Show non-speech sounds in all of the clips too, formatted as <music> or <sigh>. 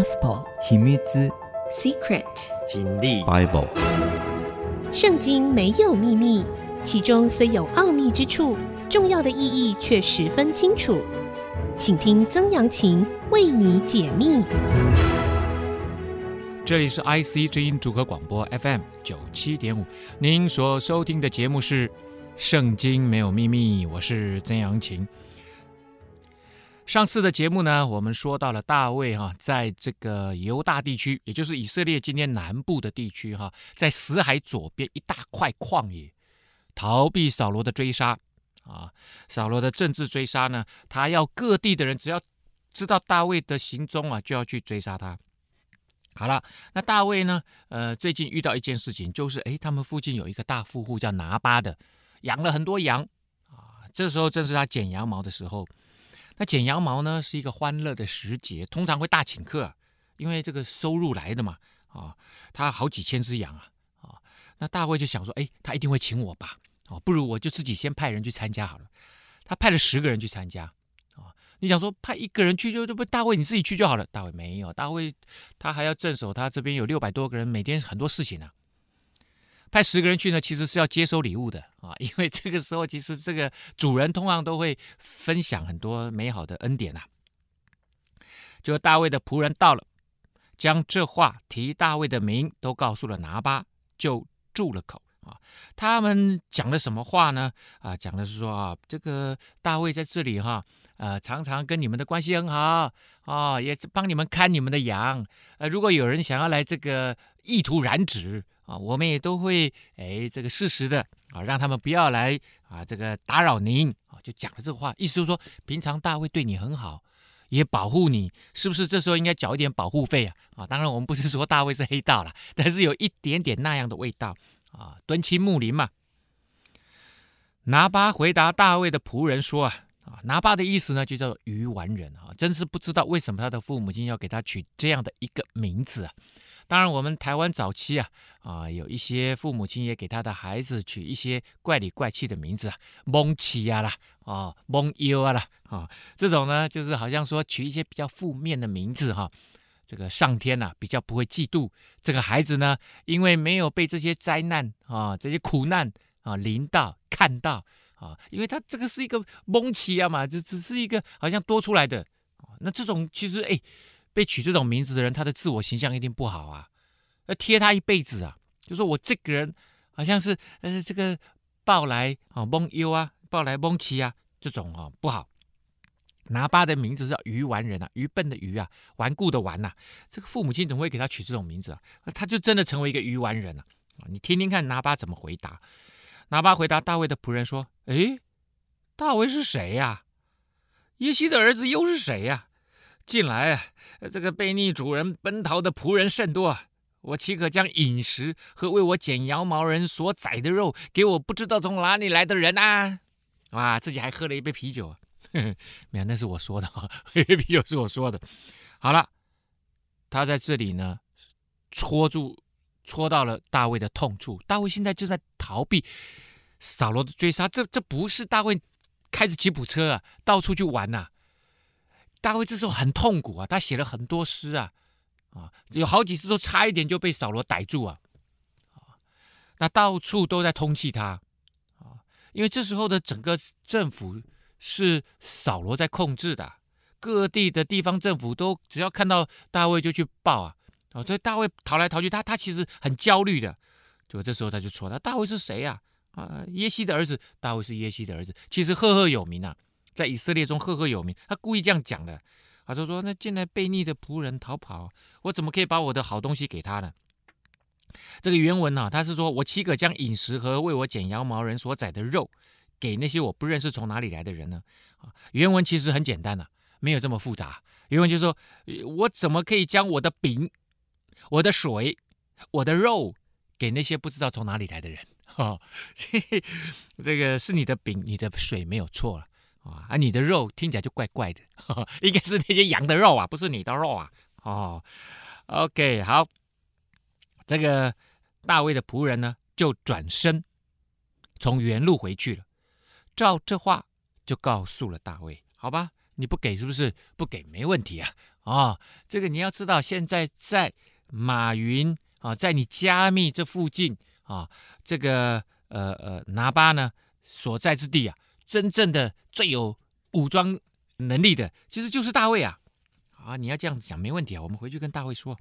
Gospel 秘密 Secret 经历 Bible 圣经没有秘密，其中虽有奥秘之处，重要的意义却十分清楚。请听曾阳晴为你解密。这里是 IC 之音主客广播 FM 九七点五，您所收听的节目是《圣经没有秘密》，我是曾阳晴。上次的节目呢，我们说到了大卫哈，在这个犹大地区，也就是以色列今天南部的地区哈，在死海左边一大块旷野，逃避扫罗的追杀啊。扫罗的政治追杀呢，他要各地的人只要知道大卫的行踪啊，就要去追杀他。好了，那大卫呢，呃，最近遇到一件事情，就是哎，他们附近有一个大富户叫拿巴的，养了很多羊啊。这时候正是他剪羊毛的时候。那剪羊毛呢，是一个欢乐的时节，通常会大请客，因为这个收入来的嘛，啊，他好几千只羊啊，啊，那大卫就想说，哎，他一定会请我吧，啊，不如我就自己先派人去参加好了。他派了十个人去参加，啊，你想说派一个人去就就不大卫你自己去就好了，大卫没有，大卫他还要镇守，他这边有六百多个人，每天很多事情呢、啊。派十个人去呢，其实是要接收礼物的啊，因为这个时候其实这个主人通常都会分享很多美好的恩典呐、啊。就大卫的仆人到了，将这话提大卫的名都告诉了拿巴，就住了口啊。他们讲了什么话呢？啊，讲的是说啊，这个大卫在这里哈，呃，常常跟你们的关系很好啊，也帮你们看你们的羊。呃，如果有人想要来这个意图染指。啊，我们也都会哎，这个适时的啊，让他们不要来啊，这个打扰您啊，就讲了这个话，意思就是说，平常大卫对你很好，也保护你，是不是？这时候应该缴一点保护费啊？啊，当然我们不是说大卫是黑道了，但是有一点点那样的味道啊，敦亲睦邻嘛。拿巴回答大卫的仆人说啊，啊，拿巴的意思呢，就叫做愚顽人啊，真是不知道为什么他的父母亲要给他取这样的一个名字啊。当然，我们台湾早期啊啊，有一些父母亲也给他的孩子取一些怪里怪气的名字啊，蒙奇啊啦啊，蒙优啊啦啊，这种呢，就是好像说取一些比较负面的名字哈。这个上天呐、啊，比较不会嫉妒这个孩子呢，因为没有被这些灾难啊、这些苦难啊临到看到啊，因为他这个是一个蒙奇啊嘛，就只是一个好像多出来的。那这种其实哎。被取这种名字的人，他的自我形象一定不好啊，要贴他一辈子啊。就说我这个人好像是呃这个抱来啊蒙忧啊，抱来蒙奇啊，这种啊不好。拿巴的名字叫愚顽人啊，愚笨的愚啊，顽固的顽呐、啊。这个父母亲怎么会给他取这种名字啊？他就真的成为一个愚顽人了啊！你听听看拿巴怎么回答。拿巴回答大卫的仆人说：“诶，大卫是谁呀、耶西的儿子又是谁呀、？”近来啊，这个悖逆主人奔逃的仆人甚多，我岂可将饮食和为我剪羊毛人所宰的肉给我不知道从哪里来的人啊？哇，自己还喝了一杯啤酒，呵呵，没有，那是我说的哈，喝 <laughs> 啤酒是我说的。好了，他在这里呢，戳住，戳到了大卫的痛处。大卫现在就在逃避扫罗的追杀，这这不是大卫开着吉普车啊，到处去玩呐、大卫这时候很痛苦啊，他写了很多诗啊，啊，有好几次都差一点就被扫罗逮住啊，啊，那到处都在通缉他，啊，因为这时候的整个政府是扫罗在控制的，各地的地方政府都只要看到大卫就去报啊，啊，所以大卫逃来逃去，他他其实很焦虑的，就这时候他就说他大卫是谁呀？啊，啊，耶西的儿子，大卫是耶西的儿子，其实赫赫有名啊。在以色列中赫赫有名，他故意这样讲的。他就说：“那近来悖逆的仆人逃跑，我怎么可以把我的好东西给他呢？”这个原文呢、他是说：“我岂可将饮食和为我剪羊毛人所宰的肉，给那些我不认识从哪里来的人呢？”啊，原文其实很简单呐、没有这么复杂。原文就是说：“我怎么可以将我的饼、我的水、我的肉给那些不知道从哪里来的人？” <laughs> 哈，<laughs> 这个是你的饼、你的水没有错了。啊，你的肉听起来就怪怪的，呵呵，应该是那些羊的肉啊，不是你的肉啊。哦，OK，好，这个大卫的仆人呢，就转身从原路回去了，照这话就告诉了大卫。好吧，你不给是不是？不给没问题啊。啊，这个你要知道，现在在马云啊，在你加密这附近啊，这个呃呃拿巴呢所在之地啊，真正的最有武装能力的，其实就是大卫啊。啊，你要这样子讲没问题啊，我们回去跟大卫说。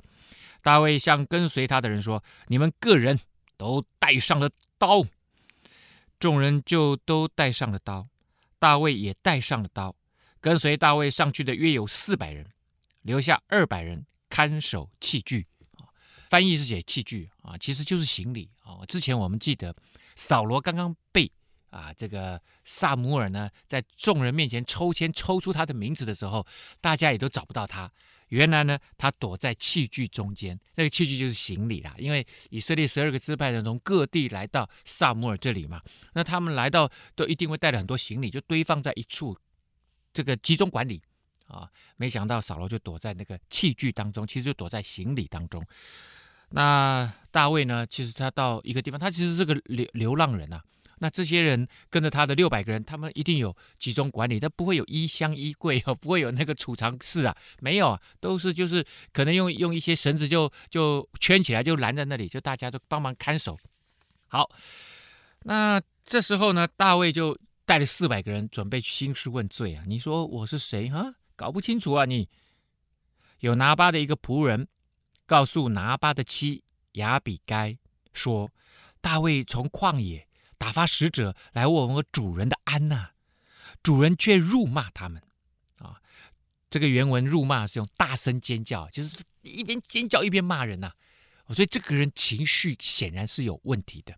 大卫向跟随他的人说：“你们个人都带上了刀。”众人就都带上了刀，大卫也带上了刀。跟随大卫上去的约有四百人，留下二百人看守器具。翻译是写器具啊，其实就是行李啊。之前我们记得扫罗刚刚被啊这个撒母耳呢，在众人面前抽签抽出他的名字的时候，大家也都找不到他。原来呢，他躲在器具中间，那个器具就是行李啦。因为以色列十二个支派人从各地来到撒母耳这里嘛，那他们来到都一定会带了很多行李，就堆放在一处，这个集中管理啊。没想到扫罗就躲在那个器具当中，其实就躲在行李当中。那大卫呢，其实他到一个地方，他其实是个流流浪人啊。那这些人跟着他的六百个人，他们一定有集中管理，他不会有衣箱衣柜哦，不会有那个储藏室啊，没有啊，都是就是可能用用一些绳子就就圈起来，就拦在那里，就大家都帮忙看守。好，那这时候呢，大卫就带了四百个人准备兴师问罪啊。你说我是谁啊？搞不清楚啊你？有拿巴的一个仆人告诉拿巴的妻亚比该说，大卫从旷野。打发使者来问我主人的安呐，主人却辱骂他们，啊，这个原文辱骂是用大声尖叫，就是一边尖叫一边骂人呐，所以这个人情绪显然是有问题的。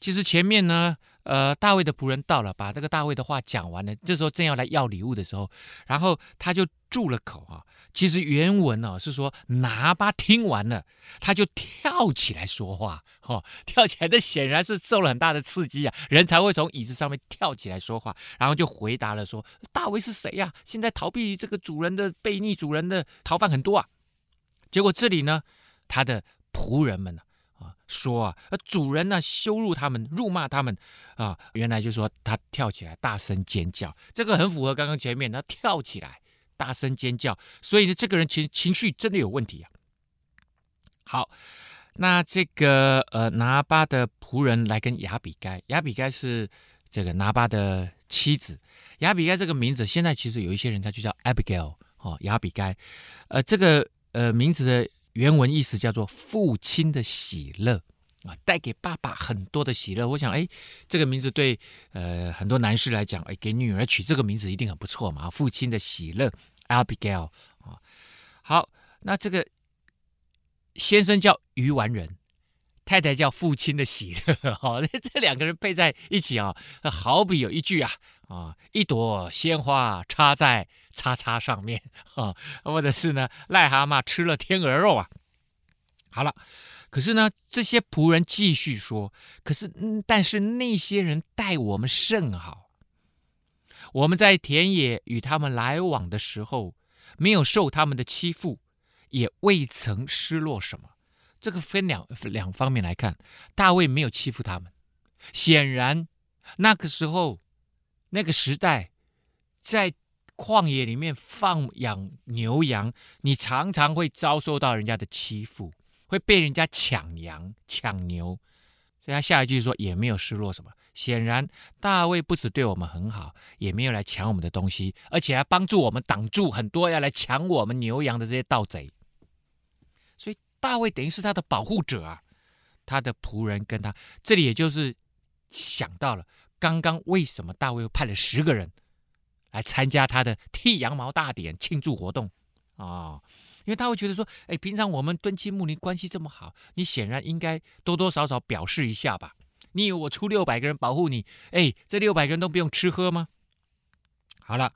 其实前面呢，呃，大卫的仆人到了，把这个大卫的话讲完了，这时候正要来要礼物的时候，然后他就住了口啊。其实原文呢、哦、是说拿巴听完了，他就跳起来说话，哦，跳起来，这显然是受了很大的刺激啊，人才会从椅子上面跳起来说话，然后就回答了说：“大卫是谁呀、现在逃避这个主人的悖逆，主人的逃犯很多啊。”结果这里呢，他的仆人们呢啊说啊，主人呢羞辱他们，辱骂他们啊，原来就说他跳起来大声尖叫，这个很符合刚刚前面他跳起来。大声尖叫，所以呢，这个人情情绪真的有问题啊。好，那这个呃拿巴的仆人来跟亚比该，亚比该是这个拿巴的妻子。亚比该这个名字，现在其实有一些人他就叫 Abigail 哦，亚比该。呃，这个呃名字的原文意思叫做父亲的喜乐。啊，带给爸爸很多的喜乐。我想，哎，这个名字对呃很多男士来讲，哎，给女儿取这个名字一定很不错嘛。父亲的喜乐，Abigail 啊。好，那这个先生叫鱼丸人，太太叫父亲的喜乐。<laughs> 哈，这两个人配在一起啊，好比有一句啊啊，一朵鲜花插在叉叉上面啊，或者是呢，癞蛤蟆吃了天鹅肉啊。好了。可是呢，这些仆人继续说：“可是，嗯，但是那些人待我们甚好。我们在田野与他们来往的时候，没有受他们的欺负，也未曾失落什么。这个分两两方面来看，大卫没有欺负他们。显然，那个时候，那个时代，在旷野里面放养牛羊，你常常会遭受到人家的欺负。”会被人家抢羊抢牛，所以他下一句说也没有失落什么。显然大卫不止对我们很好，也没有来抢我们的东西，而且还帮助我们挡住很多要来抢我们牛羊的这些盗贼。所以大卫等于是他的保护者啊，他的仆人跟他这里也就是想到了刚刚为什么大卫又派了十个人来参加他的剃羊毛大典庆祝活动啊。哦因为他会觉得说，哎，平常我们敦亲睦邻关系这么好，你显然应该多多少少表示一下吧？你以为我出六百个人保护你，哎，这六百个人都不用吃喝吗？好了，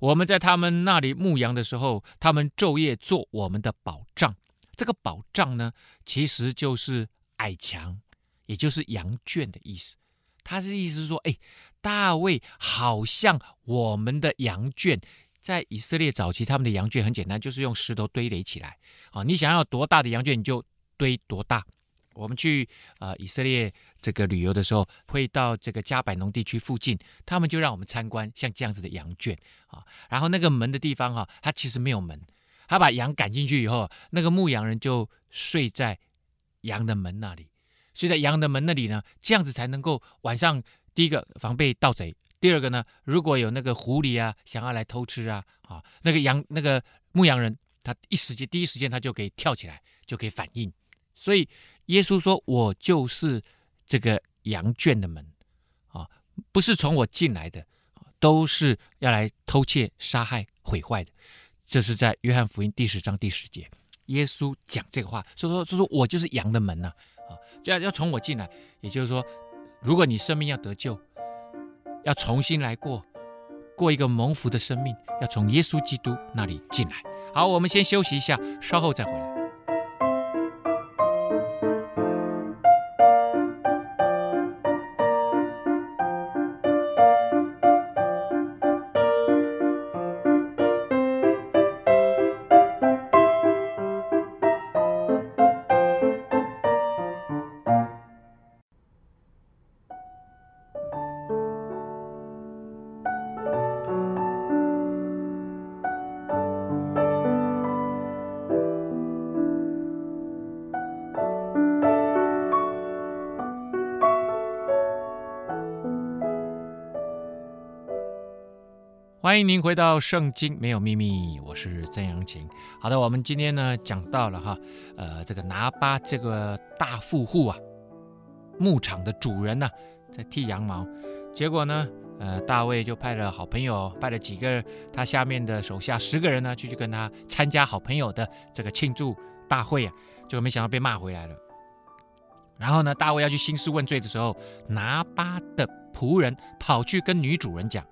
我们在他们那里牧羊的时候，他们昼夜做我们的保障。这个保障呢，其实就是矮墙，也就是羊圈的意思。他是意思是说，哎，大卫好像我们的羊圈。在以色列早期，他们的羊圈很简单，就是用石头堆垒起来。啊，你想要多大的羊圈，你就堆多大。我们去呃以色列这个旅游的时候，会到这个加百农地区附近，他们就让我们参观像这样子的羊圈啊。然后那个门的地方哈、啊，它其实没有门，他把羊赶进去以后，那个牧羊人就睡在羊的门那里，睡在羊的门那里呢，这样子才能够晚上第一个防备盗贼，第二个呢，如果有那个狐狸啊想要来偷吃啊啊，那个羊那个牧羊人他一时间第一时间他就可以跳起来就可以反应。所以耶稣说：“我就是这个羊圈的门啊，不是从我进来的，都是要来偷窃、杀害、毁坏的。”这是在约翰福音第十章第十节，耶稣讲这个话，所以说，就说我就是羊的门呐，啊，啊就要要从我进来。也就是说，如果你生命要得救，要重新来过，过一个蒙福的生命，要从耶稣基督那里进来。好，我们先休息一下，稍后再回来。欢迎您回到《圣经没有秘密》，我是曾阳晴。好的，我们今天呢讲到了哈，呃，这个拿巴这个大富户啊，牧场的主人呢、在剃羊毛，结果呢，呃，大卫就派了好朋友，派了几个他下面的手下十个人呢，就去跟他参加好朋友的这个庆祝大会啊，结果没想到被骂回来了。然后呢，大卫要去兴师问罪的时候，拿巴的仆人跑去跟女主人讲。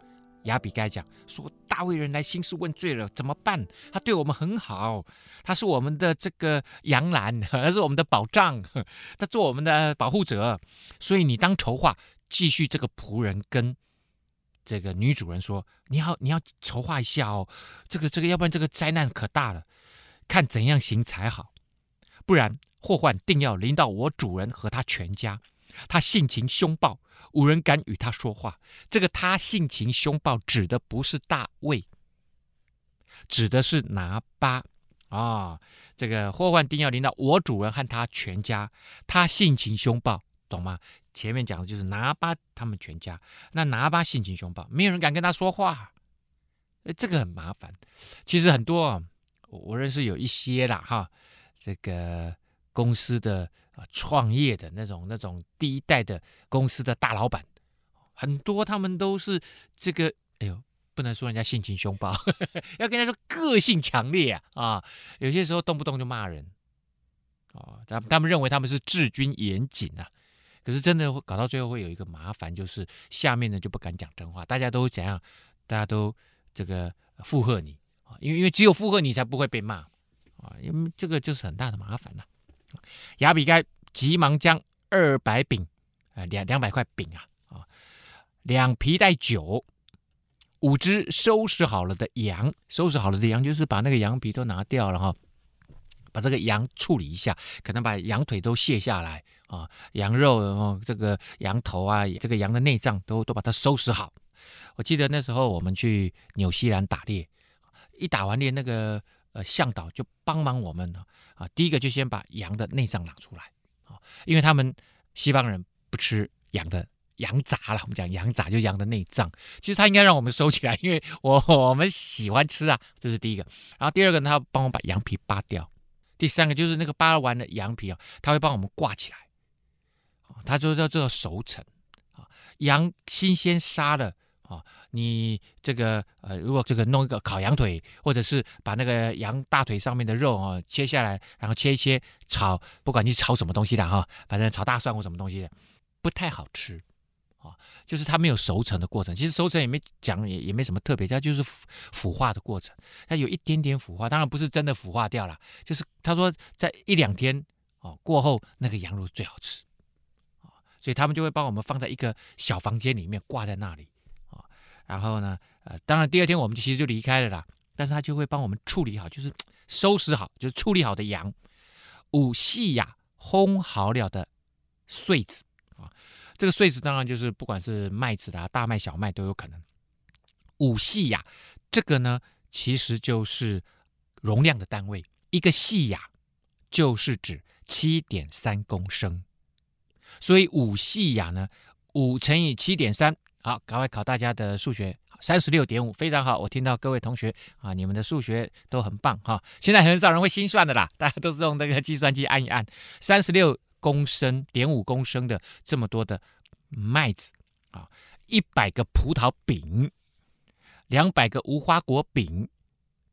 亚比该讲说，大卫人来兴师问罪了，怎么办？他对我们很好，他是我们的这个羊栏，他是我们的保障，<laughs> 他做我们的保护者。所以你当筹划，继续这个仆人跟这个女主人说，你要你要筹划一下哦，这个这个，要不然这个灾难可大了，看怎样行才好，不然祸患定要临到我主人和他全家。他性情凶暴。无人敢与他说话。这个他性情凶暴，指的不是大卫，指的是拿巴啊、这个祸患定要临到我主人和他全家。他性情凶暴，懂吗？前面讲的就是拿巴他们全家。那拿巴性情凶暴，没有人敢跟他说话。这个很麻烦。其实很多，我认识有一些啦，哈，这个公司的。啊，创业的那种、那种第一代的公司的大老板，很多他们都是这个，哎呦，不能说人家性情凶暴，<laughs> 要跟他说个性强烈啊啊，有些时候动不动就骂人，啊，他他们认为他们是治军严谨啊，可是真的会搞到最后会有一个麻烦，就是下面呢就不敢讲真话，大家都怎样？大家都这个附和你啊，因为因为只有附和你才不会被骂啊，因为这个就是很大的麻烦了。亚比该急忙将二百饼，呃，两两百块饼啊，啊，两皮袋酒，五只收拾好了的羊，收拾好了的羊就是把那个羊皮都拿掉了哈，把这个羊处理一下，可能把羊腿都卸下来啊，羊肉哦，这个羊头啊，这个羊的内脏都都把它收拾好。我记得那时候我们去纽西兰打猎，一打完猎那个。呃，向导就帮忙我们啊，第一个就先把羊的内脏拿出来啊，因为他们西方人不吃羊的羊杂了，我们讲羊杂就羊的内脏，其实他应该让我们收起来，因为我我们喜欢吃啊，这是第一个。然后第二个呢，他帮我把羊皮扒掉，第三个就是那个扒完的羊皮啊，他会帮我们挂起来，他就叫做熟成啊，羊新鲜杀了。啊、你这个呃，如果这个弄一个烤羊腿，或者是把那个羊大腿上面的肉啊、哦、切下来，然后切一切炒，不管你炒什么东西的哈、反正炒大蒜或什么东西的，不太好吃啊、就是它没有熟成的过程，其实熟成也没讲，也也没什么特别，它就是腐腐化的过程，它有一点点腐化，当然不是真的腐化掉了，就是他说在一两天哦过后，那个羊肉最好吃、所以他们就会帮我们放在一个小房间里面挂在那里。然后呢，呃，当然第二天我们就其实就离开了啦。但是他就会帮我们处理好，就是收拾好，就是处理好的羊，五细亚烘好了的穗子啊，这个穗子当然就是不管是麦子啦、大麦、小麦都有可能。五细亚，这个呢其实就是容量的单位，一个细亚就是指七点三公升，所以五细亚呢，五乘以七点三，好，赶快考大家的数学。三十六点五，非常好。我听到各位同学啊，你们的数学都很棒哈。现在很少人会心算的啦，<laughs> 大家都是用那个计算机按一按。三十六公升点五公升的这么多的麦子啊，一百个葡萄饼，两百个无花果饼，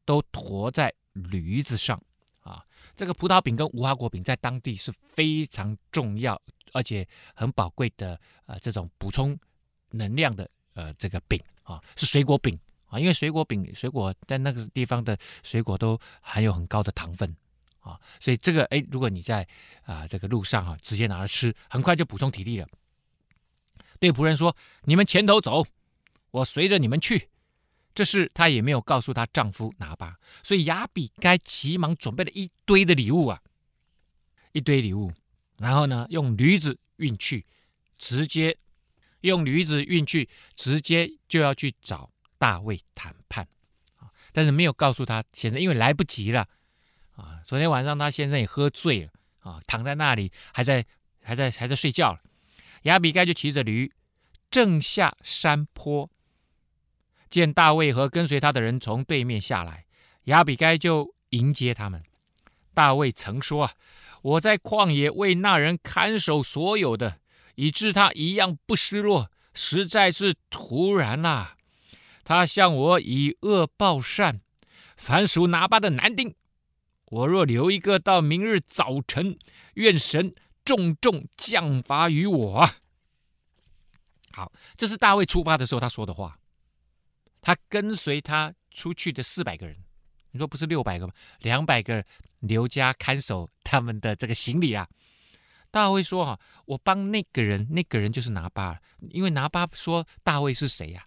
都驮在驴子上啊。这个葡萄饼跟无花果饼在当地是非常重要而且很宝贵的啊，这种补充能量的呃这个饼。啊，是水果饼啊，因为水果饼、水果在那个地方的水果都含有很高的糖分啊，所以这个哎，如果你在啊这个路上哈，直接拿来吃，很快就补充体力了。对仆人说：“你们前头走，我随着你们去。”这事她也没有告诉她丈夫拿巴，所以亚比该急忙准备了一堆的礼物啊，一堆礼物，然后呢，用驴子运去，直接。用驴子运去，直接就要去找大卫谈判啊！但是没有告诉他先生，因为来不及了啊！昨天晚上他先生也喝醉了啊，躺在那里还在还在还在睡觉了。亚比该就骑着驴，正下山坡，见大卫和跟随他的人从对面下来，亚比该就迎接他们。大卫曾说：“啊，我在旷野为那人看守所有的。”以致他一样不失落，实在是突然呐、啊！他向我以恶报善，凡属拿巴的男丁，我若留一个到明日早晨，愿神重重降罚于我。好，这是大卫出发的时候他说的话。他跟随他出去的四百个人，你说不是六百个吗？两百个留家看守他们的这个行李啊。大卫说：“哈，我帮那个人，那个人就是拿巴了，因为拿巴说大卫是谁呀？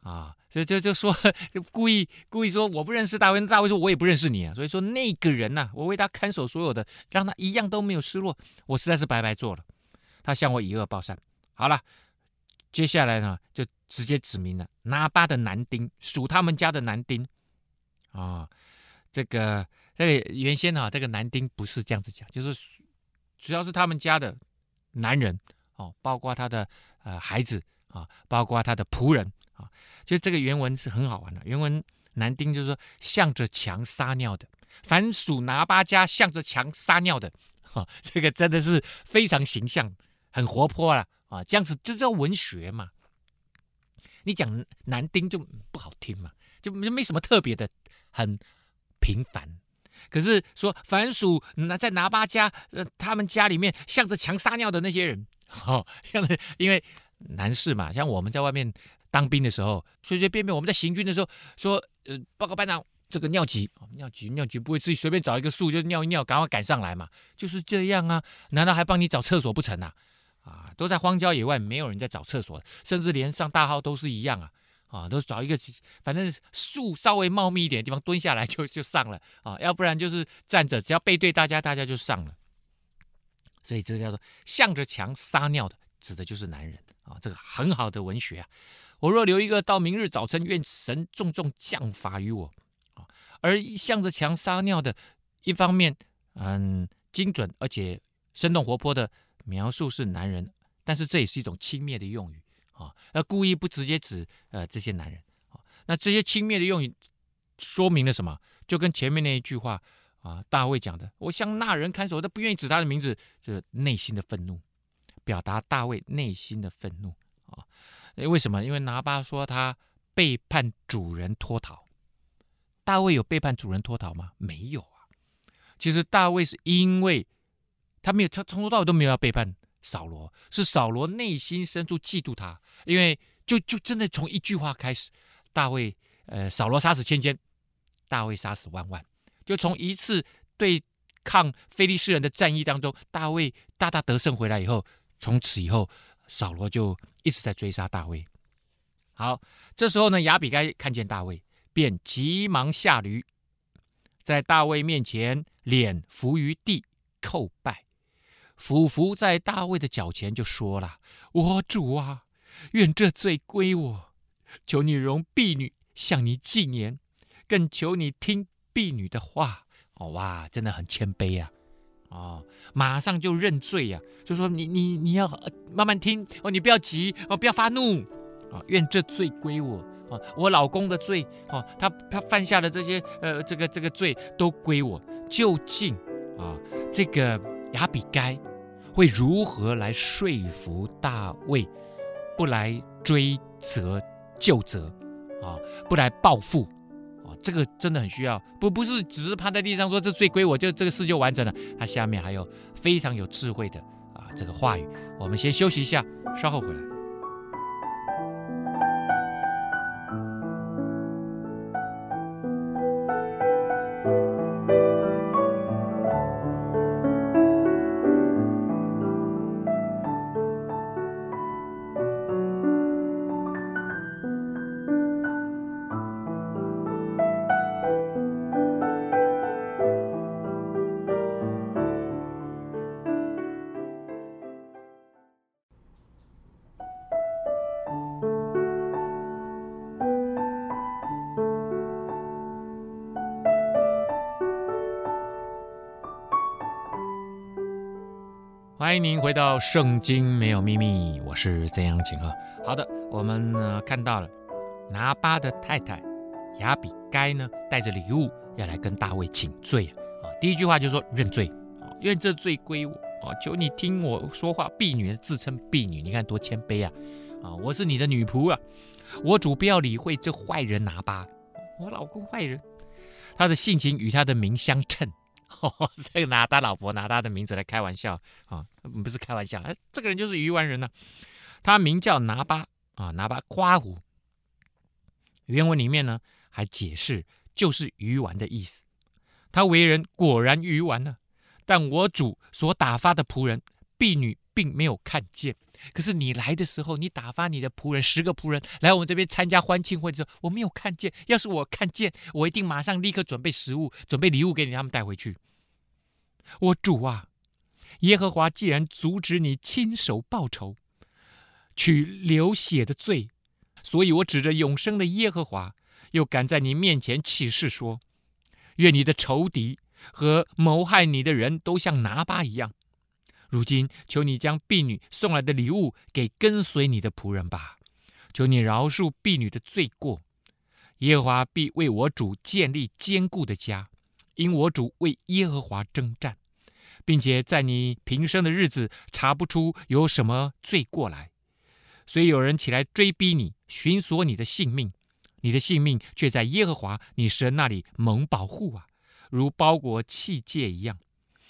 啊，所以就就说就 <laughs> 故意故意说我不认识大卫。大卫说我也不认识你啊。所以说那个人呐、我为他看守所有的，让他一样都没有失落。我实在是白白做了。他向我以恶报善。好了，接下来呢，就直接指明了拿巴的男丁属他们家的男丁啊。这个这个原先啊，这个男丁不是这样子讲，就是。”只要是他们家的男人哦，包括他的呃孩子啊，包括他的仆人啊，就这个原文是很好玩的。原文男丁就是说向着墙撒尿的，凡属拿巴家向着墙撒尿的，哈，这个真的是非常形象，很活泼了啊，这样子就叫文学嘛。你讲男丁就不好听嘛，就就没什么特别的，很平凡。可是说，凡属那在拿巴家，呃，他们家里面向着墙撒尿的那些人，<laughs> 哦，像因为男士嘛，像我们在外面当兵的时候，随随便便我们在行军的时候，说，呃，报告班长，这个尿急，尿急，尿急，不会自己随便找一个树就尿一尿，赶快赶上来嘛，就是这样啊，难道还帮你找厕所不成啊？啊，都在荒郊野外，没有人在找厕所，甚至连上大号都是一样啊。啊，都找一个，反正树稍微茂密一点的地方蹲下来就就上了啊，要不然就是站着，只要背对大家，大家就上了。所以这叫做向着墙撒尿的，指的就是男人啊，这个很好的文学啊。我若留一个到明日早晨，愿神重重降罚于我啊。而向着墙撒尿的，一方面嗯精准而且生动活泼的描述是男人，但是这也是一种轻蔑的用语。啊，那故意不直接指呃这些男人啊，那这些轻蔑的用语说明了什么？就跟前面那一句话啊，大卫讲的，我向那人看守，都不愿意指他的名字，就是内心的愤怒，表达大卫内心的愤怒啊。为什么？因为拿巴说他背叛主人脱逃，大卫有背叛主人脱逃吗？没有啊。其实大卫是因为他没有，他从头到尾都没有要背叛。扫罗是扫罗内心深处嫉妒他，因为就就真的从一句话开始，大卫呃扫罗杀死千千，大卫杀死万万，就从一次对抗非利士人的战役当中，大卫大大得胜回来以后，从此以后扫罗就一直在追杀大卫。好，这时候呢，亚比该看见大卫，便急忙下驴，在大卫面前脸伏于地叩拜，俯伏在大卫的脚前，就说了：“我主啊，愿这罪归我，求你容婢女向你进言，更求你听婢女的话。”哦哇，真的很谦卑呀！哦，马上就认罪呀，就说你你你要慢慢听哦，你不要急哦，不要发怒啊，愿这罪归我啊，我老公的罪哦，他他犯下的这些呃这个这个罪都归我。究竟啊，这个亚比该会如何来说服大卫，不来追责旧责啊，不来报复啊？这个真的很需要，不不是只是趴在地上说这罪归我，就这个事就完成了。他下面还有非常有智慧的啊这个话语。我们先休息一下，稍后回来。欢迎回到《圣经没有秘密》，我是曾阳晴啊。好的，我们呢看到了拿巴的太太亚比该呢带着礼物要来跟大卫请罪啊。第一句话就说认罪啊，愿这罪归我啊，求你听我说话。婢女自称婢女，你看多谦卑啊啊！我是你的女仆啊，我主不要理会这坏人拿巴，我老公坏人，他的性情与他的名相称。哦，<laughs> 这个拿他老婆拿他的名字来开玩笑啊，不是开玩笑，哎，这个人就是鱼丸人呢、他名叫拿巴啊，拿巴夸胡。原文里面呢还解释，就是鱼丸的意思。他为人果然鱼丸呢、但我主所打发的仆人婢女并没有看见。可是你来的时候，你打发你的仆人十个仆人来我们这边参加欢庆会的时候，我没有看见。要是我看见，我一定马上立刻准备食物，准备礼物给你他们带回去。我主啊，耶和华既然阻止你亲手报仇，取流血的罪，所以我指着永生的耶和华，又敢在你面前起誓说：愿你的仇敌和谋害你的人都像拿巴一样。如今求你将婢女送来的礼物给跟随你的仆人吧，求你饶恕婢女的罪过。耶和华必为我主建立坚固的家。因我主为耶和华征战，并且在你平生的日子查不出有什么罪过来，虽有人起来追逼你，寻索你的性命，你的性命却在耶和华你神那里蒙保护啊，如包裹器械一样。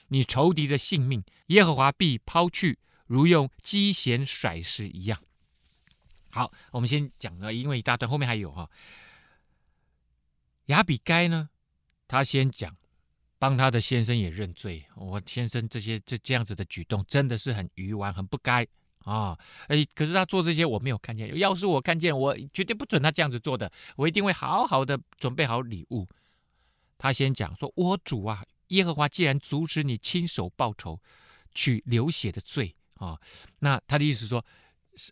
你仇敌的性命，耶和华必抛去，如用机弦甩石一样。好，我们先讲了，因为一大段后面还有哈，亚比该呢？他先讲，帮他的先生也认罪。我先生这些这这样子的举动，真的是很愚顽，很不该啊！哎，可是他做这些我没有看见。要是我看见，我绝对不准他这样子做的。我一定会好好的准备好礼物。他先讲说：“我主啊，耶和华既然阻止你亲手报仇，取流血的罪啊，那他的意思说。”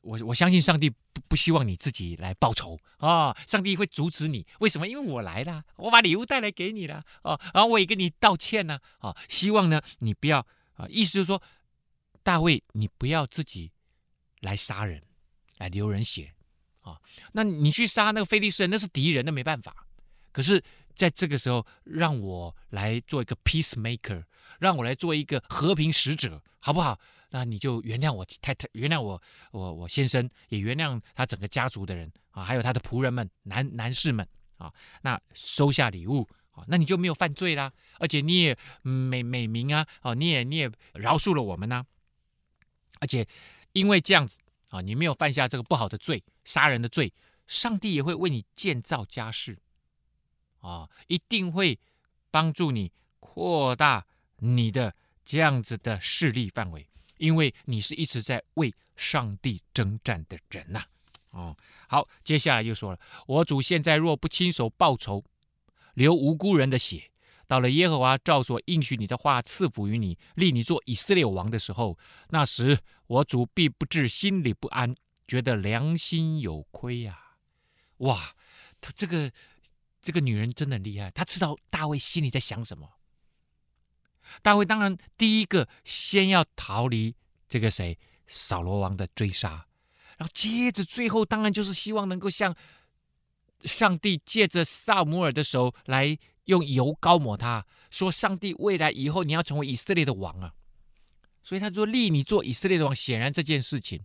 我我相信上帝不不希望你自己来报仇啊、上帝会阻止你，为什么？因为我来了，我把礼物带来给你了啊、哦！然后我也跟你道歉呢啊、希望呢你不要啊，意思就是说，大卫你不要自己来杀人，来流人血啊、那你去杀那个非利士人，那是敌人，那没办法。可是在这个时候，让我来做一个 peacemaker，让我来做一个和平使者，好不好？那你就原谅我太太，原谅我我我先生，也原谅他整个家族的人啊，还有他的仆人们、男男士们啊。那收下礼物啊，那你就没有犯罪啦，而且你也美美名啊，哦，你也你也饶恕了我们呢。而且因为这样子啊，你没有犯下这个不好的罪，杀人的罪，上帝也会为你建造家室啊，一定会帮助你扩大你的这样子的势力范围。因为你是一直在为上帝征战的人呐、哦，好，接下来又说了，我主现在若不亲手报仇，流无辜人的血，到了耶和华照所应许你的话赐福于你，立你做以色列王的时候，那时我主必不至心里不安，觉得良心有亏呀、啊。哇，他这个这个女人真的很厉害，她知道大卫心里在想什么。大卫当然第一个先要逃离这个谁扫罗王的追杀，然后接着最后当然就是希望能够向上帝借着撒母耳的手来用油膏抹他，说上帝未来以后你要成为以色列的王啊，所以他说立你做以色列的王。显然这件事情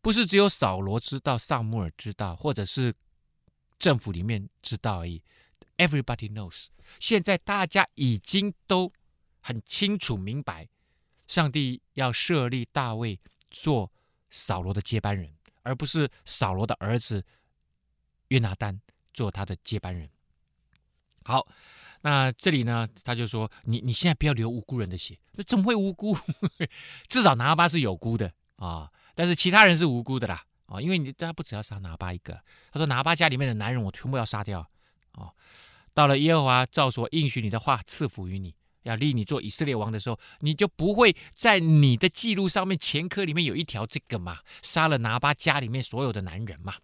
不是只有扫罗知道，撒母耳知道，或者是政府里面知道而已。Everybody knows，现在大家已经都很清楚明白，上帝要设立大卫做扫罗的接班人，而不是扫罗的儿子约拿单做他的接班人。好，那这里呢，他就说：“你你现在不要流无辜人的血，那怎么会无辜？<laughs> 至少拿巴是有辜的啊，但是其他人是无辜的啦啊，因为你他不只要杀拿巴一个，他说拿巴家里面的男人我全部要杀掉哦。到了耶和华照所应许你的话赐福于你，要立你做以色列王的时候，你就不会在你的记录上面前科里面有一条这个嘛，杀了拿巴家里面所有的男人嘛，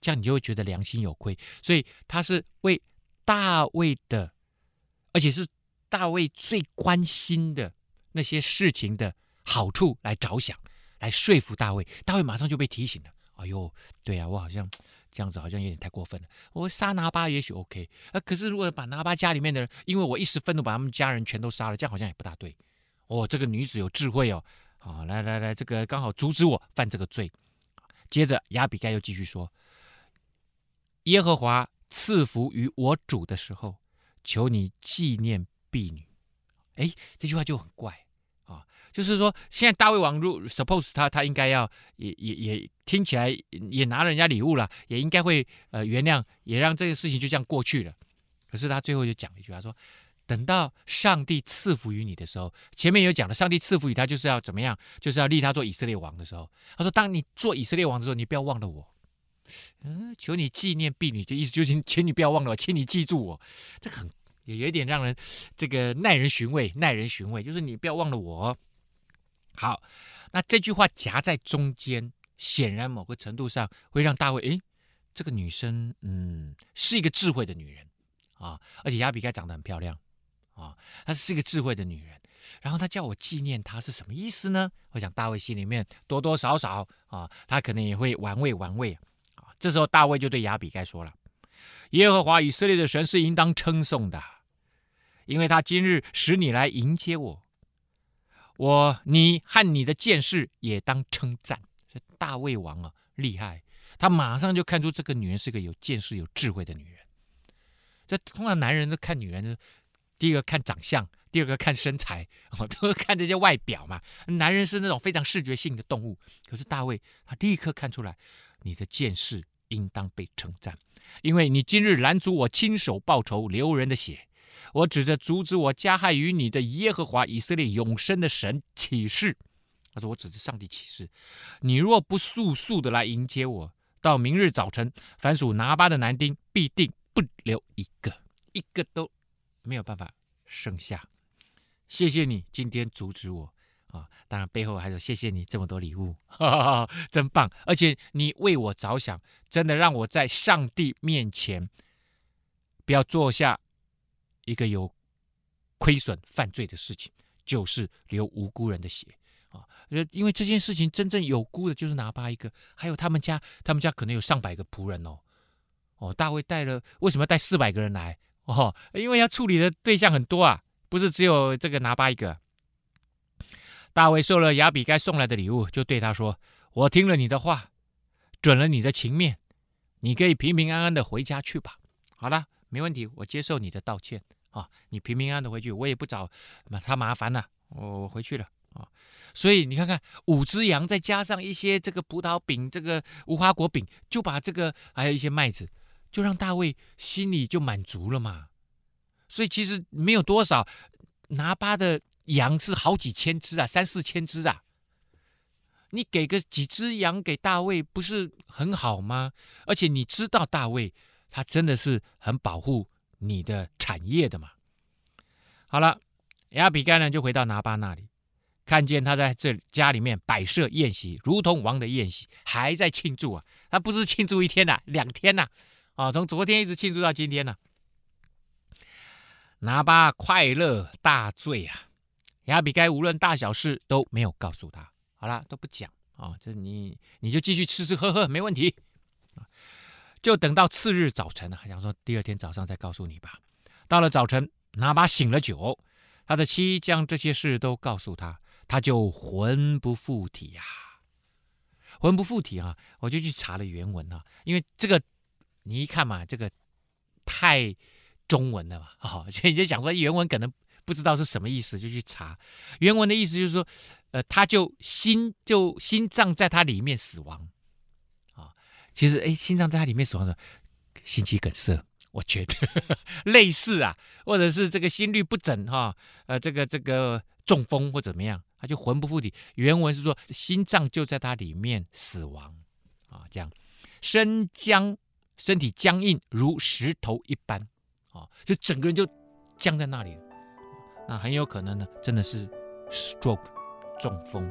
这样你就会觉得良心有亏，所以他是为。”大卫的，而且是大卫最关心的那些事情的好处来着想，来说服大卫。大卫马上就被提醒了：“哎呦，对啊，我好像这样子好像有点太过分了。我杀拿巴也许 OK，啊，可是如果把拿巴家里面的人，因为我一时愤怒把他们家人全都杀了，这样好像也不大对。哦，这个女子有智慧哦，好，来来来，这个刚好阻止我犯这个罪。接着亚比该又继续说：耶和华。”赐福于我主的时候，求你纪念婢女。哎，这句话就很怪，就是说，现在大卫王如 suppose 他他应该要也也也听起来也拿了人家礼物了，也应该会呃原谅，也让这个事情就这样过去了。可是他最后就讲了一句他说，等到上帝赐福于你的时候，前面有讲了，上帝赐福于他就是要怎么样，就是要立他做以色列王的时候，他说，当你做以色列王的时候，你不要忘了我。嗯，求你纪念婢女，的意思就是，请你不要忘了我，请你记住我。这很也有点让人这个耐人寻味，耐人寻味，就是你不要忘了我。好，那这句话夹在中间，显然某个程度上会让大卫，诶，这个女生，嗯，是一个智慧的女人啊，而且亚比该长得很漂亮啊，她是一个智慧的女人。然后她叫我纪念她是什么意思呢？我想大卫心里面多多少少啊，他可能也会玩味玩味啊。这时候，大卫就对亚比该说了：“耶和华以色列的神是应当称颂的，因为他今日使你来迎接我，我你和你的剑士也当称赞。这大卫王啊，厉害！他马上就看出这个女人是个有见识、有智慧的女人。这通常男人都看女人，第一个看长相，第二个看身材，哦，都看这些外表嘛。男人是那种非常视觉性的动物，可是大卫他立刻看出来。”你的剑士应当被称赞，因为你今日拦阻我亲手报仇流人的血。我指着阻止我加害于你的耶和华以色列永生的神起誓。他说：“我指着上帝起誓，你若不速速的来迎接我，到明日早晨，凡属拿巴的男丁必定不留一个，一个都没有办法剩下。谢谢你今天阻止我。”啊，当然背后还有谢谢你这么多礼物，哈哈哈，真棒！而且你为我着想，真的让我在上帝面前不要坐下一个有亏损犯罪的事情，就是流无辜人的血啊！因为这件事情真正有辜的就是拿巴一个，还有他们家，他们家可能有上百个仆人哦。哦，大卫带了，为什么要带四百个人来？哦，因为要处理的对象很多啊，不是只有这个拿巴一个。大卫收了亚比该送来的礼物，就对他说：“我听了你的话，准了你的情面，你可以平平安安的回家去吧。好了，没问题，我接受你的道歉啊，你平平安的回去，我也不找他麻烦了，我回去了啊。所以你看看，五只羊再加上一些这个葡萄饼、这个无花果饼，就把这个还有一些麦子，就让大卫心里就满足了嘛。所以其实没有多少拿巴的。”羊是好几千只啊，三四千只啊！你给个几只羊给大卫，不是很好吗？而且你知道大卫他真的是很保护你的产业的嘛。好了，亚比该呢就回到拿巴那里，看见他在这家里面摆设宴席，如同王的宴席，还在庆祝啊。他不是庆祝一天呐、两天呐、啊，从昨天一直庆祝到今天呢、拿巴快乐大醉啊！亚比该无论大小事都没有告诉他，好了都不讲啊，这你你就继续吃吃喝喝没问题。就等到次日早晨啊，想说第二天早上再告诉你吧。到了早晨，拿巴醒了酒，他的妻将这些事都告诉他，他就魂不附体呀、啊，魂不附体啊！我就去查了原文啊，因为这个你一看嘛，这个太中文了嘛，<laughs> 哦，所以你就想说原文可能不知道是什么意思，就去查原文的意思，就是说，呃，他就心就心脏在他里面死亡。其实，哎，心脏在它里面死亡的，心肌梗塞，我觉得呵呵类似啊，或者是这个心律不整哈，呃，这个这个中风或怎么样，他就魂不附体。原文是说心脏就在它里面死亡啊，这样身僵，身体僵硬如石头一般啊，就整个人就僵在那里，那很有可能呢，真的是 stroke 中风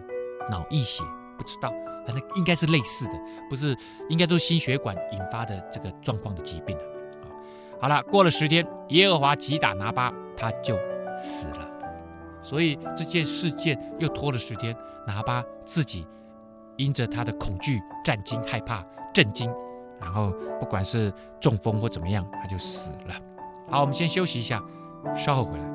脑溢血，不知道。反正应该是类似的，不是应该都是心血管引发的这个状况的疾病啊。好了，过了十天，耶和华击打拿巴，他就死了。所以这件事件又拖了十天，拿巴自己因着他的恐惧、战惊、害怕、震惊，然后不管是中风或怎么样，他就死了。好，我们先休息一下，稍后回来。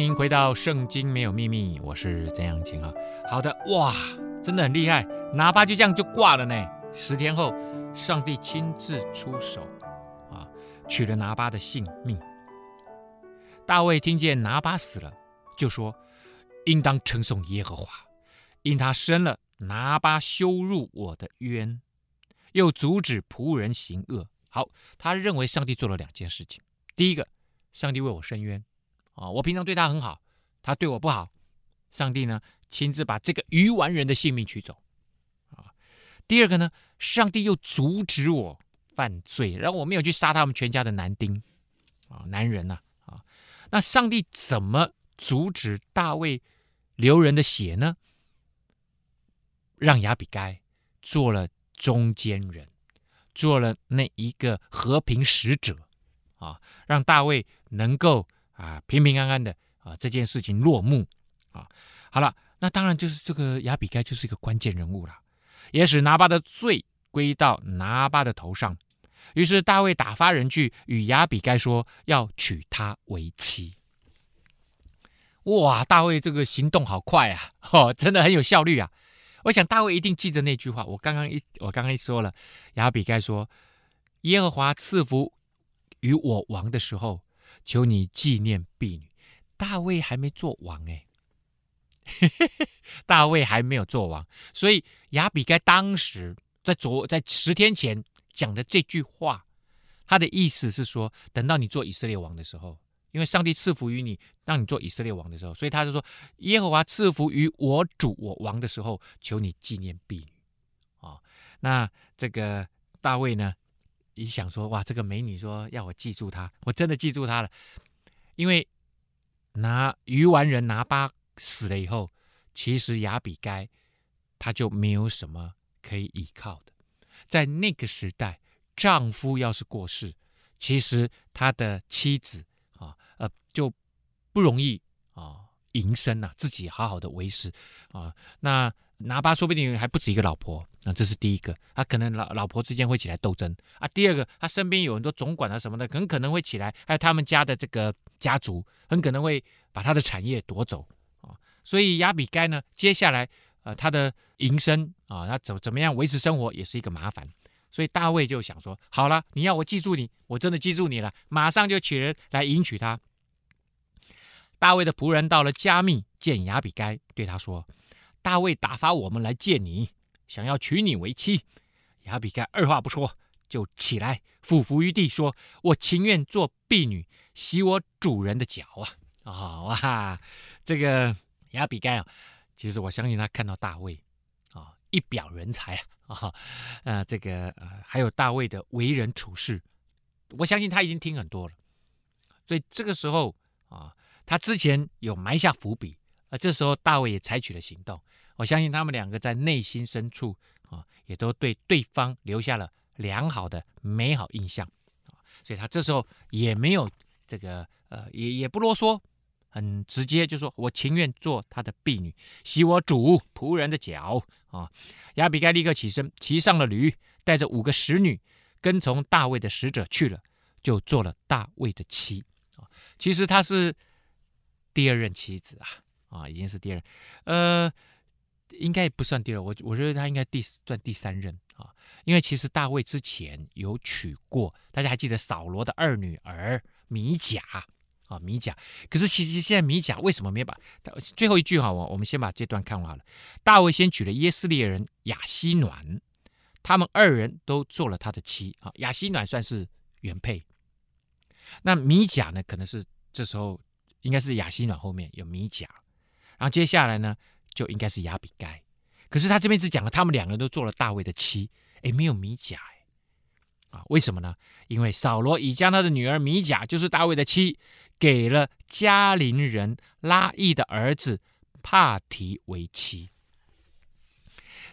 您回到《圣经没有秘密》，我是曾阳晴啊。好的，哇，真的很厉害，拿巴就这样就挂了呢。十天后，上帝亲自出手啊，取了拿巴的性命。大卫听见拿巴死了，就说：“应当称颂耶和华，因他伸了拿巴羞辱我的冤，又阻止仆人行恶。”好，他认为上帝做了两件事情。第一个，上帝为我伸冤。啊，我平常对他很好，他对我不好，上帝呢亲自把这个愚顽人的性命取走。啊，第二个呢，上帝又阻止我犯罪，然后我没有去杀他们全家的男丁，啊，男人呐，啊，那上帝怎么阻止大卫流人的血呢？让亚比该做了中间人，做了那一个和平使者，啊，让大卫能够。啊，平平安安的啊，这件事情落幕啊，好了，那当然就是这个亚比该就是一个关键人物了，也使拿巴的罪归到拿巴的头上。于是大卫打发人去与亚比该说，要娶她为妻。哇，大卫这个行动好快啊，哦，真的很有效率啊。我想大卫一定记着那句话，我刚刚一我刚刚一说了，亚比该说，耶和华赐福与我王的时候。求你纪念婢女，大卫还没做王哎，<laughs> 大卫还没有做王，所以亚比该当时在昨在十天前讲的这句话，他的意思是说，等到你做以色列王的时候，因为上帝赐福于你，让你做以色列王的时候，所以他就说，耶和华赐福于我主我王的时候，求你纪念婢女啊、哦。那这个大卫呢？你想说哇，这个美女说要我记住她，我真的记住她了。因为拿鱼丸人拿巴死了以后，其实亚比该他就没有什么可以依靠的。在那个时代，丈夫要是过世，其实他的妻子啊，呃，就不容易啊营生呐，自己好好的维持啊。那拿巴说不定还不止一个老婆那，这是第一个，他可能老老婆之间会起来斗争啊。第二个，他身边有很多总管啊什么的，很可能会起来，还有他们家的这个家族，很可能会把他的产业夺走啊。所以亚比该呢，接下来呃他的营生啊，他怎怎么样维持生活也是一个麻烦。所以大卫就想说，好了，你要我记住你，我真的记住你了，马上就取人来迎娶他。大卫的仆人到了迦密见亚比该，对他说：“大卫打发我们来见你。”想要娶你为妻，亚比该二话不说就起来俯伏于地说：“我情愿做婢女，洗我主人的脚啊！”啊哇，这个亚比该啊，其实我相信他看到大卫啊，一表人才啊啊，呃，这个呃，还有大卫的为人处事，我相信他已经听很多了，所以这个时候啊，他之前有埋下伏笔，而这时候大卫也采取了行动。我相信他们两个在内心深处啊，也都对对方留下了良好的美好印象啊，所以他这时候也没有这个呃，也也不啰嗦，很直接就说：“我情愿做他的婢女，洗我主仆人的脚啊。”亚比该立刻起身，骑上了驴，带着五个使女，跟从大卫的使者去了，就做了大卫的妻啊。其实他是第二任妻子啊，啊，已经是第二任，呃。应该不算第二，我我觉得他应该第算第三任啊，因为其实大卫之前有娶过，大家还记得扫罗的二女儿米甲啊，米甲。可是其实现在米甲为什么没把最后一句哈？我我们先把这段看完了。大卫先娶了耶斯列人亚西暖，他们二人都做了他的妻啊。亚西暖算是原配，那米甲呢？可能是这时候应该是亚西暖后面有米甲，然后接下来呢？就应该是亚比该，可是他这边只讲了他们两个人都做了大卫的妻，哎，没有米甲，哎，啊，为什么呢？因为扫罗已将他的女儿米甲，就是大卫的妻，给了加林人拉亿的儿子帕提为妻。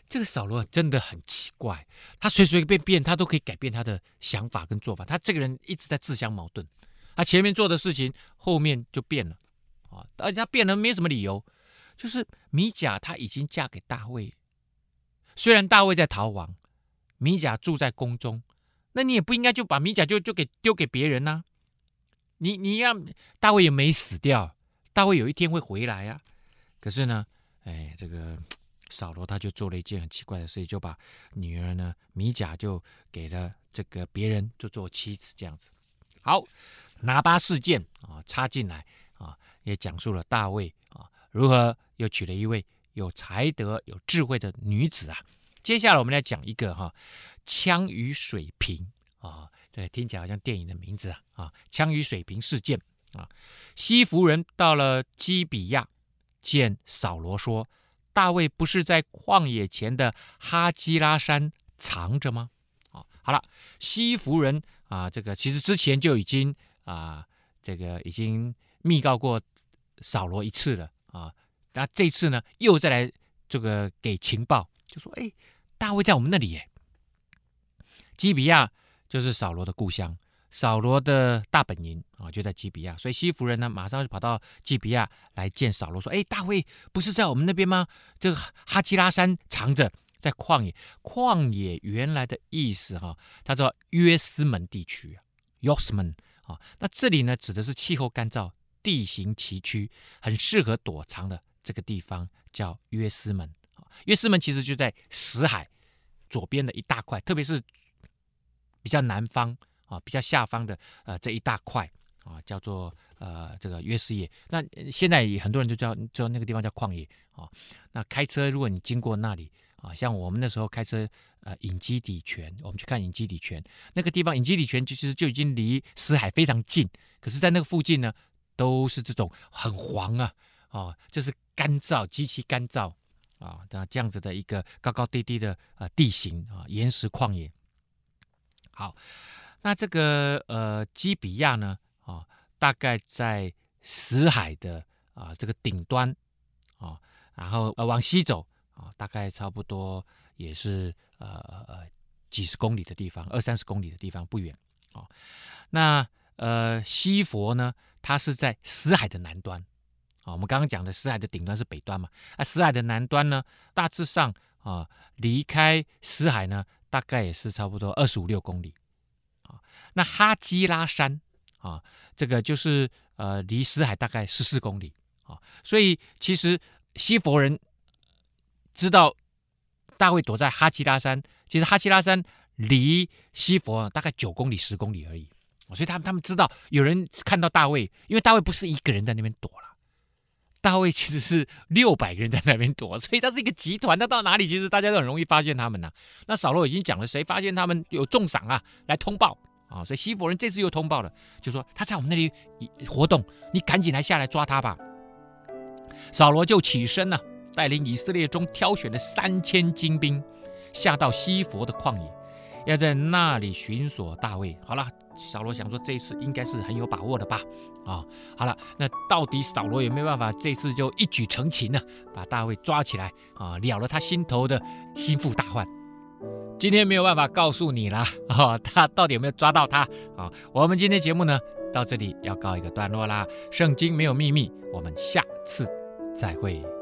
这个扫罗真的很奇怪，他随随便便他都可以改变他的想法跟做法，他这个人一直在自相矛盾，他前面做的事情后面就变了，啊，而且他变了没什么理由。就是米甲，她已经嫁给大卫。虽然大卫在逃亡，米甲住在宫中，那你也不应该就把米甲就就给丢给别人呐、你你让大卫也没死掉，大卫有一天会回来呀、啊。可是呢，哎，这个扫罗他就做了一件很奇怪的事，就把女儿呢米甲就给了这个别人，就做妻子这样子。好，拿巴事件啊插进来啊，也讲述了大卫啊如何。又娶了一位有才德、有智慧的女子啊！接下来我们来讲一个哈，枪与水瓶啊，这听起来好像电影的名字啊啊！枪与水瓶事件啊，西弗人到了基比亚，见扫罗说：“大卫不是在旷野前的哈基拉山藏着吗？”啊，好了，西弗人啊，这个其实之前就已经啊，这个已经密告过扫罗一次了啊。那这次呢，又再来这个给情报，就说：“哎，大卫在我们那里耶。”基比亚就是扫罗的故乡，扫罗的大本营啊，就在基比亚。所以西弗人呢，马上就跑到基比亚来见扫罗，说：“哎，大卫不是在我们那边吗？这个哈基拉山藏着，在旷野。旷野原来的意思哈，他说约斯门地区，约斯门啊。那这里呢，指的是气候干燥、地形崎岖，很适合躲藏的。”这个地方叫约斯门，约斯门其实就在死海左边的一大块，特别是比较南方啊，比较下方的呃这一大块啊，叫做呃这个约斯野。那现在也很多人就叫叫那个地方叫旷野啊。那开车如果你经过那里啊，像我们那时候开车呃隐基底泉，我们去看隐基底泉那个地方，隐基底泉其实就已经离死海非常近，可是在那个附近呢，都是这种很黄啊啊，就是。干燥，极其干燥啊！那这样子的一个高高低低的呃地形啊，岩石旷野。好，那这个呃基比亚呢啊，大概在死海的啊这个顶端啊，然后呃往西走啊，大概差不多也是呃呃几十公里的地方，二三十公里的地方不远啊。那呃西佛呢，它是在死海的南端。啊，我们刚刚讲的死海的顶端是北端嘛？啊，死海的南端呢，大致上啊，离开死海呢，大概也是差不多二十五六公里啊。那哈基拉山啊，这个就是呃离死海大概十四公里啊。所以其实西佛人知道大卫躲在哈基拉山，其实哈基拉山离西佛大概九公里、十公里而已。所以他们他们知道有人看到大卫，因为大卫不是一个人在那边躲了。大卫其实是六百个人在那边躲，所以他是一个集团。他到哪里，其实大家都很容易发现他们呐、那扫罗已经讲了，谁发现他们有重赏啊，来通报啊。所以西弗人这次又通报了，就说他在我们那里活动，你赶紧来下来抓他吧。扫罗就起身了，带领以色列中挑选的三千精兵，下到西弗的旷野，要在那里寻索大卫。好了。扫罗想说，这一次应该是很有把握的吧？啊、好了，那到底扫罗有没有办法这次就一举成擒呢？把大卫抓起来啊，了了他心头的心腹大患。今天没有办法告诉你了啊、他到底有没有抓到他啊、我们今天节目呢，到这里要告一个段落啦。圣经没有秘密，我们下次再会。